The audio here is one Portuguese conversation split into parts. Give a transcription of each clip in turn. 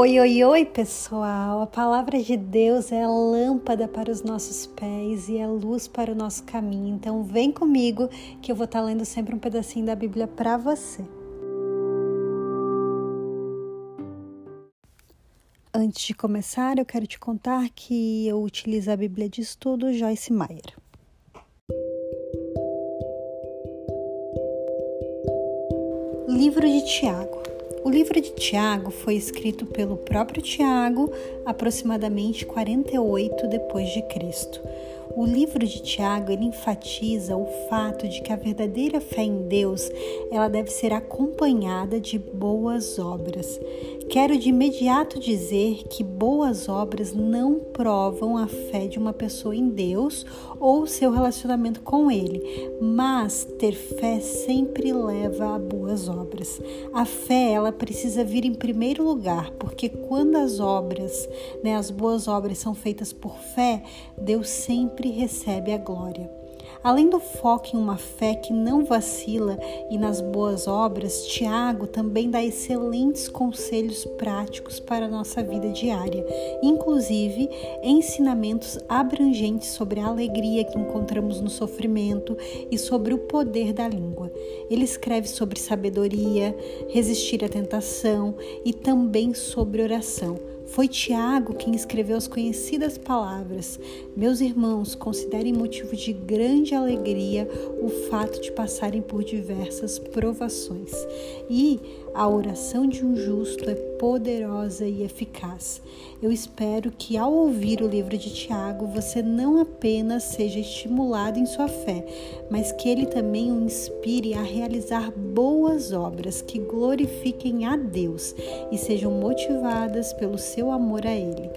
Oi, oi, oi, pessoal! A palavra de Deus é lâmpada para os nossos pés e é luz para o nosso caminho. Então, vem comigo que eu vou estar lendo sempre um pedacinho da Bíblia para você. Antes de começar, eu quero te contar que eu utilizo a Bíblia de Estudo Joyce Meyer. Livro de Tiago. O livro de Tiago foi escrito pelo próprio Tiago aproximadamente 48 depois de Cristo. O livro de Tiago ele enfatiza o fato de que a verdadeira fé em Deus ela deve ser acompanhada de boas obras. Quero de imediato dizer que boas obras não provam a fé de uma pessoa em Deus ou seu relacionamento com Ele, mas ter fé sempre leva a boas obras. A fé ela precisa vir em primeiro lugar, porque quando as obras, né, as boas obras são feitas por fé, Deus sempre recebe a glória. Além do foco em uma fé que não vacila e nas boas obras, Tiago também dá excelentes conselhos práticos para a nossa vida diária, inclusive ensinamentos abrangentes sobre a alegria que encontramos no sofrimento e sobre o poder da língua. Ele escreve sobre sabedoria, resistir à tentação e também sobre oração foi Tiago quem escreveu as conhecidas palavras: Meus irmãos, considerem motivo de grande alegria o fato de passarem por diversas provações. E a oração de um justo é poderosa e eficaz. Eu espero que ao ouvir o livro de Tiago, você não apenas seja estimulado em sua fé, mas que ele também o inspire a realizar boas obras que glorifiquem a Deus e sejam motivadas pelo seu amor a Ele.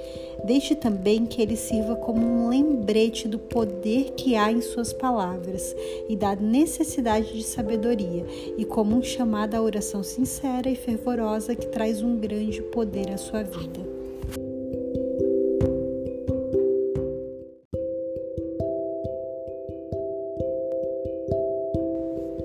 Deixe também que ele sirva como um lembrete do poder que há em suas palavras e da necessidade de sabedoria, e como um chamado à oração sincera e fervorosa que traz um grande poder à sua vida.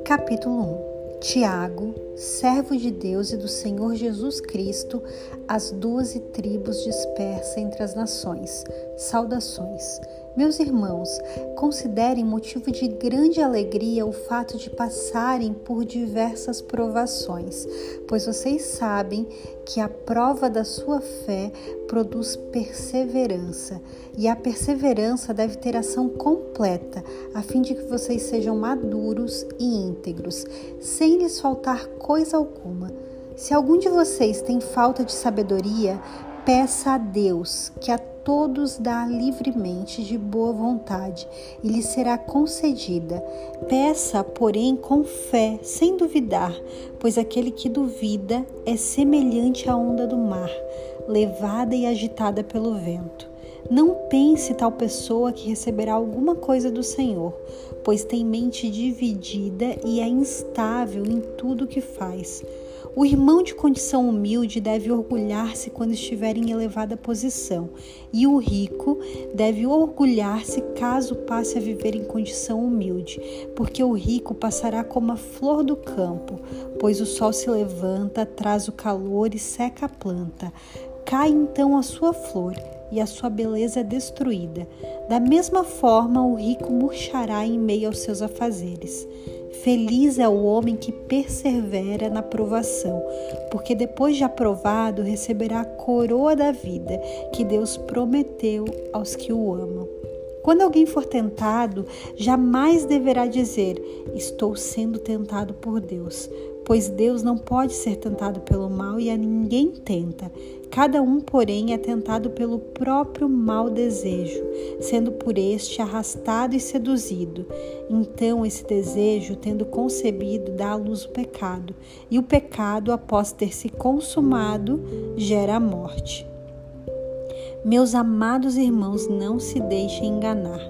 Capítulo 1 Tiago, servo de Deus e do Senhor Jesus Cristo, as doze tribos dispersas entre as nações. Saudações. Meus irmãos, considerem motivo de grande alegria o fato de passarem por diversas provações, pois vocês sabem que a prova da sua fé produz perseverança, e a perseverança deve ter ação completa, a fim de que vocês sejam maduros e íntegros, sem lhes faltar coisa alguma. Se algum de vocês tem falta de sabedoria, peça a Deus, que a todos dá livremente de boa vontade e lhe será concedida. Peça, porém, com fé, sem duvidar, pois aquele que duvida é semelhante à onda do mar, levada e agitada pelo vento. Não pense tal pessoa que receberá alguma coisa do Senhor, pois tem mente dividida e é instável em tudo que faz. O irmão de condição humilde deve orgulhar-se quando estiver em elevada posição, e o rico deve orgulhar-se caso passe a viver em condição humilde, porque o rico passará como a flor do campo, pois o sol se levanta, traz o calor e seca a planta. Cai então a sua flor e a sua beleza é destruída. Da mesma forma, o rico murchará em meio aos seus afazeres. Feliz é o homem que persevera na provação, porque depois de aprovado receberá a coroa da vida que Deus prometeu aos que o amam. Quando alguém for tentado, jamais deverá dizer: Estou sendo tentado por Deus, pois Deus não pode ser tentado pelo mal e a ninguém tenta. Cada um, porém, é tentado pelo próprio mau desejo, sendo por este arrastado e seduzido. Então, esse desejo, tendo concebido, dá à luz o pecado, e o pecado, após ter se consumado, gera a morte. Meus amados irmãos, não se deixem enganar.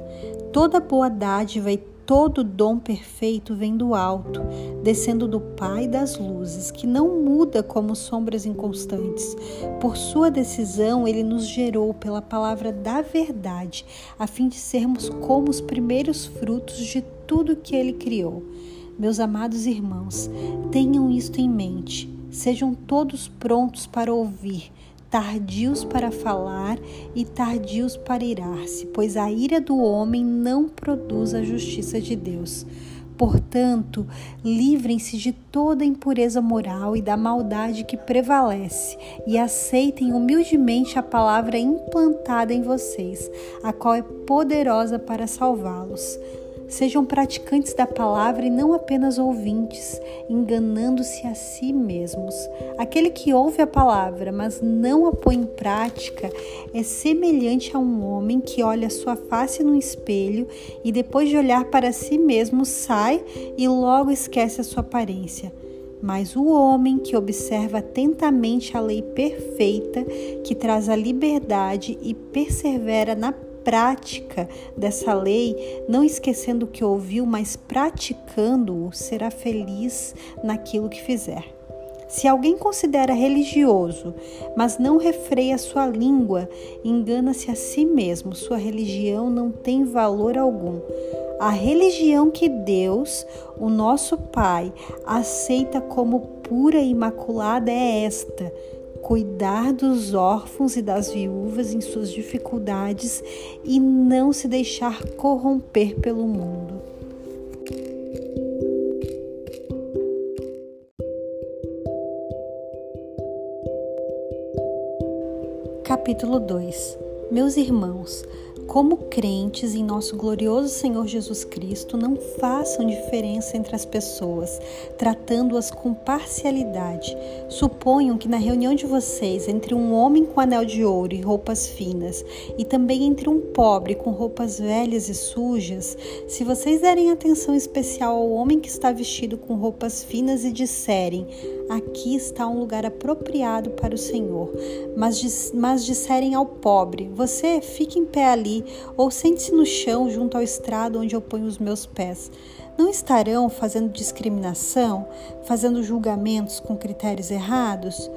Toda boa dádiva e Todo dom perfeito vem do alto, descendo do Pai das luzes, que não muda como sombras inconstantes. Por sua decisão, ele nos gerou pela palavra da verdade, a fim de sermos como os primeiros frutos de tudo que ele criou. Meus amados irmãos, tenham isto em mente. Sejam todos prontos para ouvir, tardios para falar e tardios para irar-se, pois a ira do homem não produz a justiça de Deus. Portanto, livrem-se de toda impureza moral e da maldade que prevalece, e aceitem humildemente a palavra implantada em vocês, a qual é poderosa para salvá-los. Sejam praticantes da palavra e não apenas ouvintes, enganando-se a si mesmos. Aquele que ouve a palavra, mas não a põe em prática, é semelhante a um homem que olha sua face no espelho e depois de olhar para si mesmo sai e logo esquece a sua aparência. Mas o homem que observa atentamente a lei perfeita, que traz a liberdade e persevera na prática dessa lei, não esquecendo o que ouviu, mas praticando-o, será feliz naquilo que fizer. Se alguém considera religioso, mas não refreia sua língua, engana-se a si mesmo, sua religião não tem valor algum. A religião que Deus, o nosso Pai, aceita como pura e imaculada é esta: cuidar dos órfãos e das viúvas em suas dificuldades e não se deixar corromper pelo mundo. Capítulo 2 Meus irmãos, como crentes em nosso glorioso Senhor Jesus Cristo, não façam diferença entre as pessoas, tratando-as com parcialidade. Suponham que na reunião de vocês, entre um homem com anel de ouro e roupas finas, e também entre um pobre com roupas velhas e sujas, se vocês derem atenção especial ao homem que está vestido com roupas finas e disserem: Aqui está um lugar apropriado para o Senhor, mas, mas disserem ao pobre: Você fique em pé ali ou sente-se no chão junto ao estrado onde eu ponho os meus pés. Não estarão fazendo discriminação, fazendo julgamentos com critérios errados?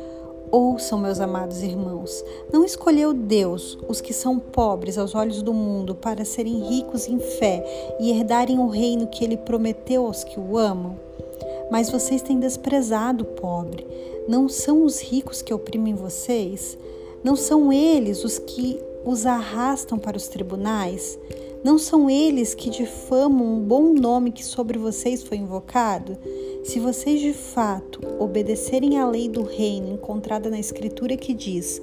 Ouçam, meus amados irmãos, não escolheu Deus os que são pobres aos olhos do mundo para serem ricos em fé e herdarem o reino que ele prometeu aos que o amam? Mas vocês têm desprezado o pobre. Não são os ricos que oprimem vocês? Não são eles os que os arrastam para os tribunais? Não são eles que difamam um bom nome que sobre vocês foi invocado? Se vocês de fato obedecerem à lei do reino encontrada na Escritura que diz: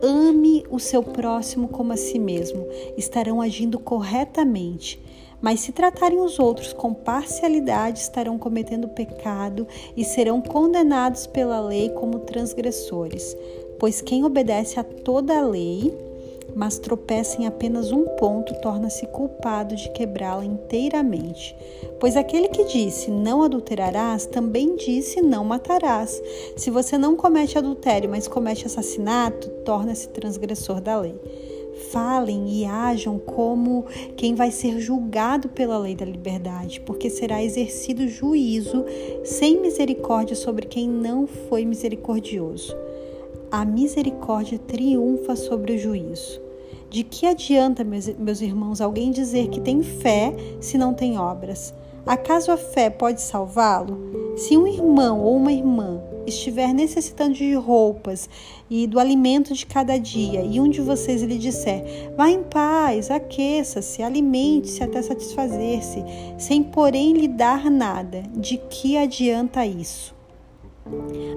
ame o seu próximo como a si mesmo, estarão agindo corretamente. Mas se tratarem os outros com parcialidade, estarão cometendo pecado e serão condenados pela lei como transgressores. Pois quem obedece a toda a lei mas tropeça em apenas um ponto, torna-se culpado de quebrá-la inteiramente. Pois aquele que disse não adulterarás também disse não matarás. Se você não comete adultério, mas comete assassinato, torna-se transgressor da lei. Falem e ajam como quem vai ser julgado pela lei da liberdade, porque será exercido juízo sem misericórdia sobre quem não foi misericordioso. A misericórdia triunfa sobre o juízo. De que adianta, meus, meus irmãos, alguém dizer que tem fé se não tem obras? Acaso a fé pode salvá-lo? Se um irmão ou uma irmã estiver necessitando de roupas e do alimento de cada dia, e um de vocês lhe disser: Vá em paz, aqueça-se, alimente-se até satisfazer-se, sem porém lhe dar nada, de que adianta isso?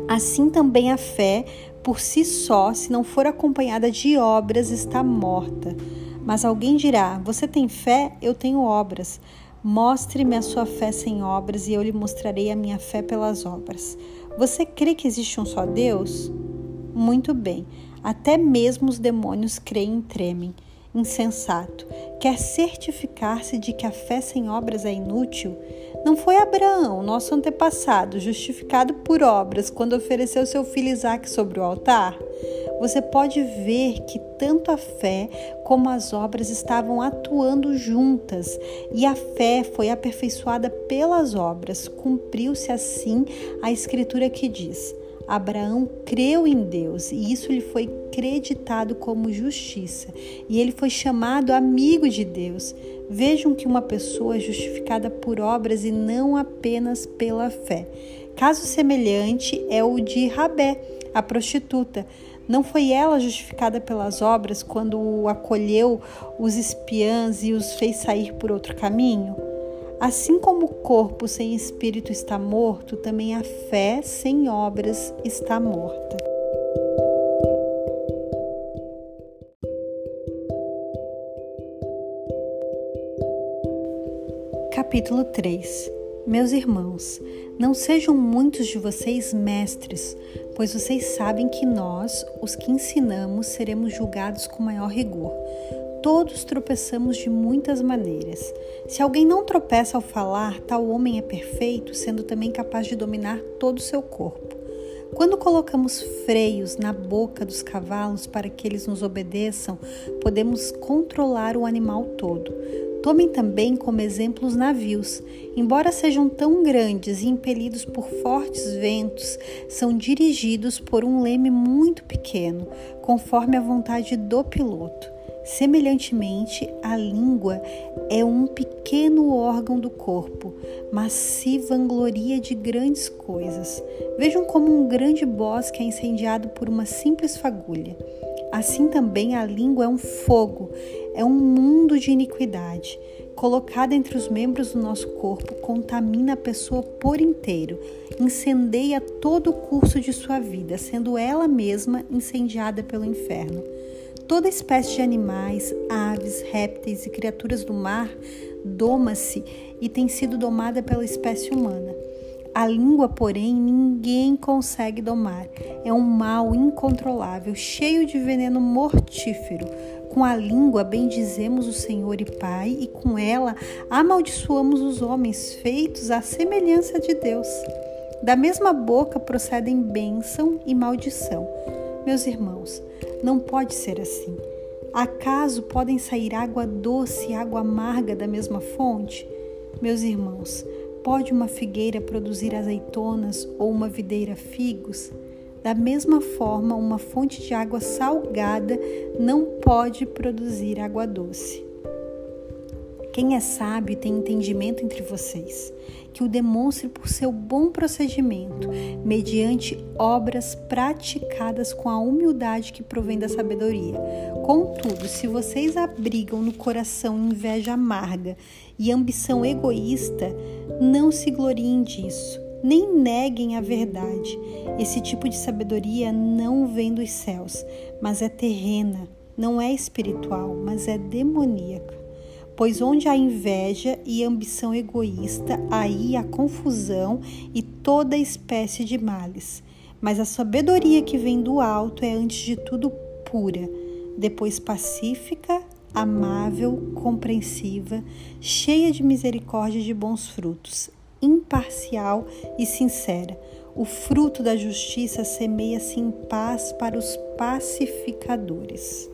Assim também a fé, por si só, se não for acompanhada de obras, está morta. Mas alguém dirá: Você tem fé? Eu tenho obras. Mostre-me a sua fé sem obras e eu lhe mostrarei a minha fé pelas obras. Você crê que existe um só Deus? Muito bem, até mesmo os demônios creem e tremem. Insensato, quer certificar-se de que a fé sem obras é inútil? Não foi Abraão, nosso antepassado, justificado por obras quando ofereceu seu filho Isaque sobre o altar? Você pode ver que tanto a fé como as obras estavam atuando juntas, e a fé foi aperfeiçoada pelas obras. Cumpriu-se assim a escritura que diz: Abraão creu em Deus e isso lhe foi creditado como justiça, e ele foi chamado amigo de Deus. Vejam que uma pessoa é justificada por obras e não apenas pela fé. Caso semelhante é o de Rabé, a prostituta. Não foi ela justificada pelas obras quando acolheu os espiãs e os fez sair por outro caminho? Assim como o corpo sem espírito está morto, também a fé sem obras está morta. Capítulo 3 Meus irmãos, não sejam muitos de vocês mestres, pois vocês sabem que nós, os que ensinamos, seremos julgados com maior rigor. Todos tropeçamos de muitas maneiras. Se alguém não tropeça ao falar, tal homem é perfeito, sendo também capaz de dominar todo o seu corpo. Quando colocamos freios na boca dos cavalos para que eles nos obedeçam, podemos controlar o animal todo. Tomem também como exemplo os navios. Embora sejam tão grandes e impelidos por fortes ventos, são dirigidos por um leme muito pequeno, conforme a vontade do piloto. Semelhantemente, a língua é um pequeno órgão do corpo, mas se vangloria de grandes coisas. Vejam como um grande bosque é incendiado por uma simples fagulha. Assim também a língua é um fogo, é um mundo de iniquidade. Colocada entre os membros do nosso corpo, contamina a pessoa por inteiro, incendeia todo o curso de sua vida, sendo ela mesma incendiada pelo inferno. Toda espécie de animais, aves, répteis e criaturas do mar doma-se e tem sido domada pela espécie humana. A língua, porém, ninguém consegue domar. É um mal incontrolável, cheio de veneno mortífero. Com a língua bendizemos o Senhor e Pai, e com ela amaldiçoamos os homens feitos à semelhança de Deus. Da mesma boca procedem bênção e maldição. Meus irmãos, não pode ser assim. Acaso podem sair água doce e água amarga da mesma fonte? Meus irmãos, Pode uma figueira produzir azeitonas ou uma videira figos? Da mesma forma, uma fonte de água salgada não pode produzir água doce. Quem é sábio tem entendimento entre vocês, que o demonstre por seu bom procedimento, mediante obras praticadas com a humildade que provém da sabedoria. Contudo, se vocês abrigam no coração inveja amarga e ambição egoísta, não se gloriem disso, nem neguem a verdade. Esse tipo de sabedoria não vem dos céus, mas é terrena, não é espiritual, mas é demoníaca. Pois onde há inveja e ambição egoísta, aí há confusão e toda espécie de males. Mas a sabedoria que vem do alto é antes de tudo pura, depois pacífica, amável, compreensiva, cheia de misericórdia e de bons frutos, imparcial e sincera. O fruto da justiça semeia-se em paz para os pacificadores.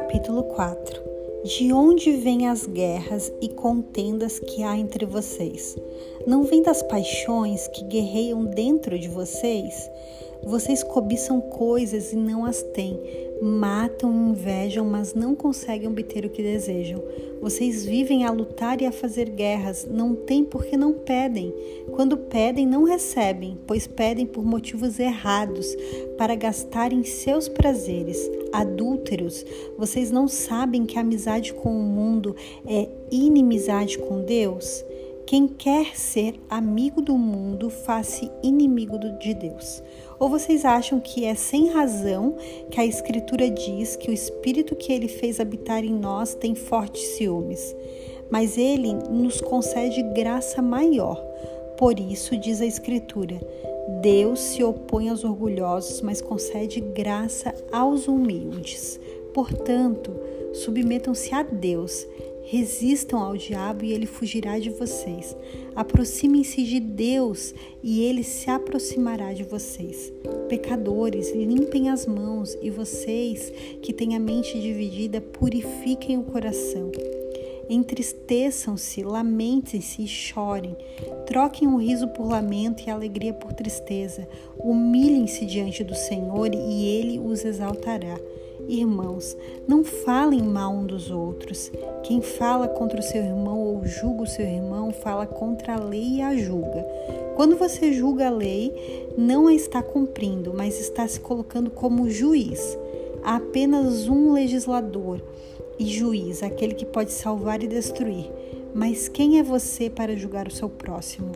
Capítulo 4 de onde vêm as guerras e contendas que há entre vocês? Não vêm das paixões que guerreiam dentro de vocês? Vocês cobiçam coisas e não as têm, matam invejam, mas não conseguem obter o que desejam. Vocês vivem a lutar e a fazer guerras, não têm porque não pedem. Quando pedem, não recebem, pois pedem por motivos errados, para gastarem seus prazeres. Adúlteros, vocês não sabem que a amizade com o mundo é inimizade com Deus? Quem quer ser amigo do mundo, faz-se inimigo de Deus. Ou vocês acham que é sem razão que a Escritura diz que o Espírito que ele fez habitar em nós tem fortes ciúmes? Mas ele nos concede graça maior. Por isso, diz a Escritura: Deus se opõe aos orgulhosos, mas concede graça aos humildes. Portanto, submetam-se a Deus Resistam ao diabo e ele fugirá de vocês. Aproximem-se de Deus e ele se aproximará de vocês. Pecadores, limpem as mãos e vocês que têm a mente dividida, purifiquem o coração. Entristeçam-se, lamentem-se e chorem. Troquem o riso por lamento e a alegria por tristeza. Humilhem-se diante do Senhor e ele os exaltará Irmãos, não falem mal um dos outros. Quem fala contra o seu irmão ou julga o seu irmão, fala contra a lei e a julga. Quando você julga a lei, não a está cumprindo, mas está se colocando como juiz. Há apenas um legislador e juiz, aquele que pode salvar e destruir. Mas quem é você para julgar o seu próximo?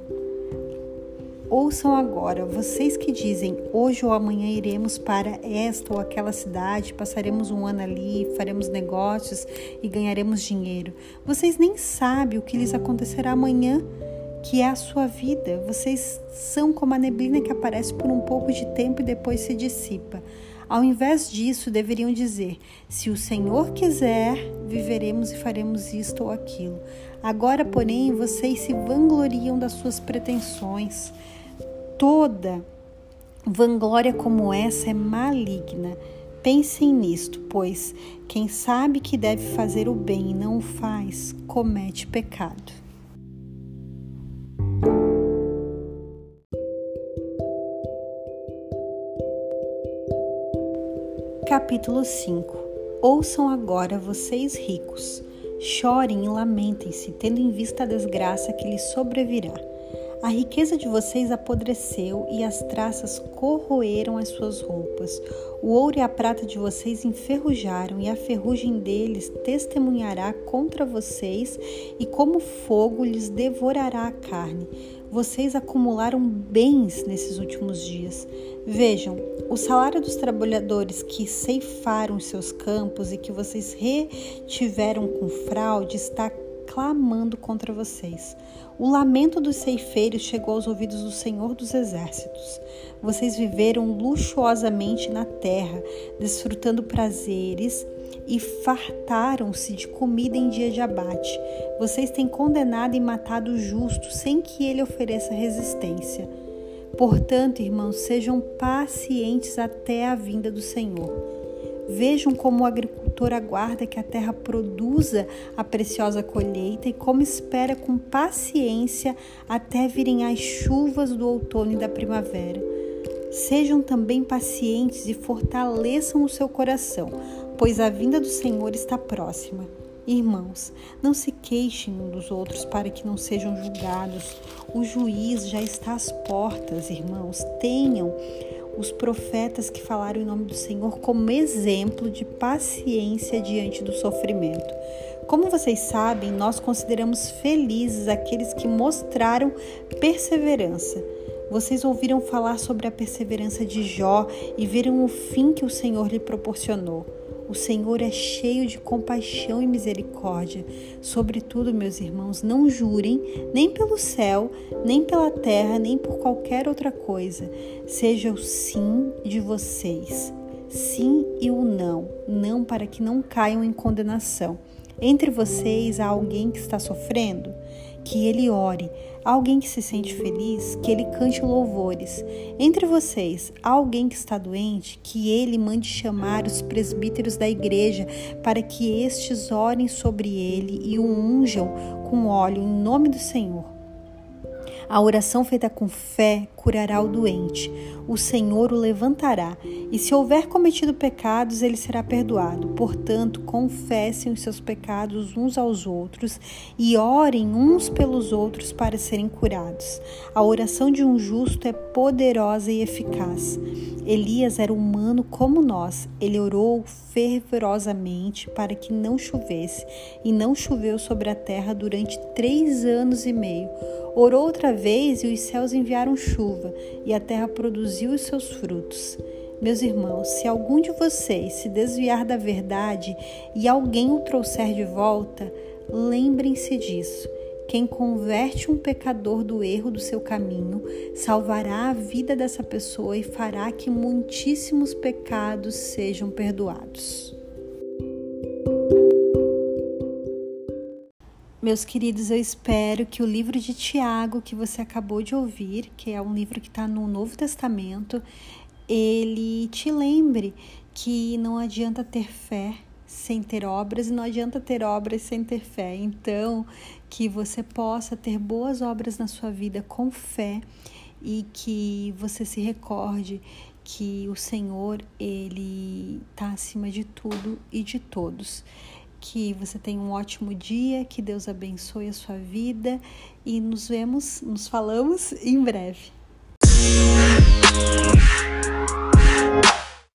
Ouçam agora, vocês que dizem hoje ou amanhã iremos para esta ou aquela cidade, passaremos um ano ali, faremos negócios e ganharemos dinheiro. Vocês nem sabem o que lhes acontecerá amanhã, que é a sua vida. Vocês são como a neblina que aparece por um pouco de tempo e depois se dissipa. Ao invés disso, deveriam dizer: Se o Senhor quiser, viveremos e faremos isto ou aquilo. Agora, porém, vocês se vangloriam das suas pretensões. Toda vanglória como essa é maligna. Pensem nisto, pois quem sabe que deve fazer o bem e não o faz, comete pecado. Capítulo 5 Ouçam agora, vocês ricos, chorem e lamentem-se, tendo em vista a desgraça que lhes sobrevirá. A riqueza de vocês apodreceu e as traças corroeram as suas roupas. O ouro e a prata de vocês enferrujaram, e a ferrugem deles testemunhará contra vocês, e como fogo lhes devorará a carne. Vocês acumularam bens nesses últimos dias. Vejam, o salário dos trabalhadores que ceifaram seus campos e que vocês retiveram com fraude está clamando contra vocês. O lamento dos ceifeiros chegou aos ouvidos do Senhor dos Exércitos. Vocês viveram luxuosamente na terra, desfrutando prazeres e fartaram-se de comida em dia de abate. Vocês têm condenado e matado o justo sem que ele ofereça resistência. Portanto, irmãos, sejam pacientes até a vinda do Senhor. Vejam como o agricultor aguarda que a terra produza a preciosa colheita e como espera com paciência até virem as chuvas do outono e da primavera. Sejam também pacientes e fortaleçam o seu coração, pois a vinda do Senhor está próxima. Irmãos, não se queixem uns dos outros para que não sejam julgados. O juiz já está às portas, irmãos. Tenham os profetas que falaram em nome do Senhor como exemplo de paciência diante do sofrimento. Como vocês sabem, nós consideramos felizes aqueles que mostraram perseverança. Vocês ouviram falar sobre a perseverança de Jó e viram o fim que o Senhor lhe proporcionou. O Senhor é cheio de compaixão e misericórdia. Sobretudo, meus irmãos, não jurem nem pelo céu, nem pela terra, nem por qualquer outra coisa. Seja o sim de vocês. Sim e o não, não para que não caiam em condenação. Entre vocês há alguém que está sofrendo? Que ele ore alguém que se sente feliz, que ele cante louvores. Entre vocês, alguém que está doente, que ele mande chamar os presbíteros da igreja para que estes orem sobre ele e o unjam com óleo em nome do Senhor. A oração feita com fé curará o doente. O Senhor o levantará, e se houver cometido pecados, ele será perdoado. Portanto, confessem os seus pecados uns aos outros e orem uns pelos outros para serem curados. A oração de um justo é poderosa e eficaz. Elias era humano como nós. Ele orou fervorosamente para que não chovesse, e não choveu sobre a terra durante três anos e meio. Orou outra vez e os céus enviaram chuva, e a terra produziu os seus frutos. Meus irmãos, se algum de vocês se desviar da verdade e alguém o trouxer de volta, lembrem-se disso. Quem converte um pecador do erro do seu caminho salvará a vida dessa pessoa e fará que muitíssimos pecados sejam perdoados. Meus queridos, eu espero que o livro de Tiago, que você acabou de ouvir, que é um livro que está no Novo Testamento, ele te lembre que não adianta ter fé sem ter obras e não adianta ter obras sem ter fé. Então, que você possa ter boas obras na sua vida com fé e que você se recorde que o Senhor ele está acima de tudo e de todos. Que você tenha um ótimo dia, que Deus abençoe a sua vida e nos vemos, nos falamos em breve.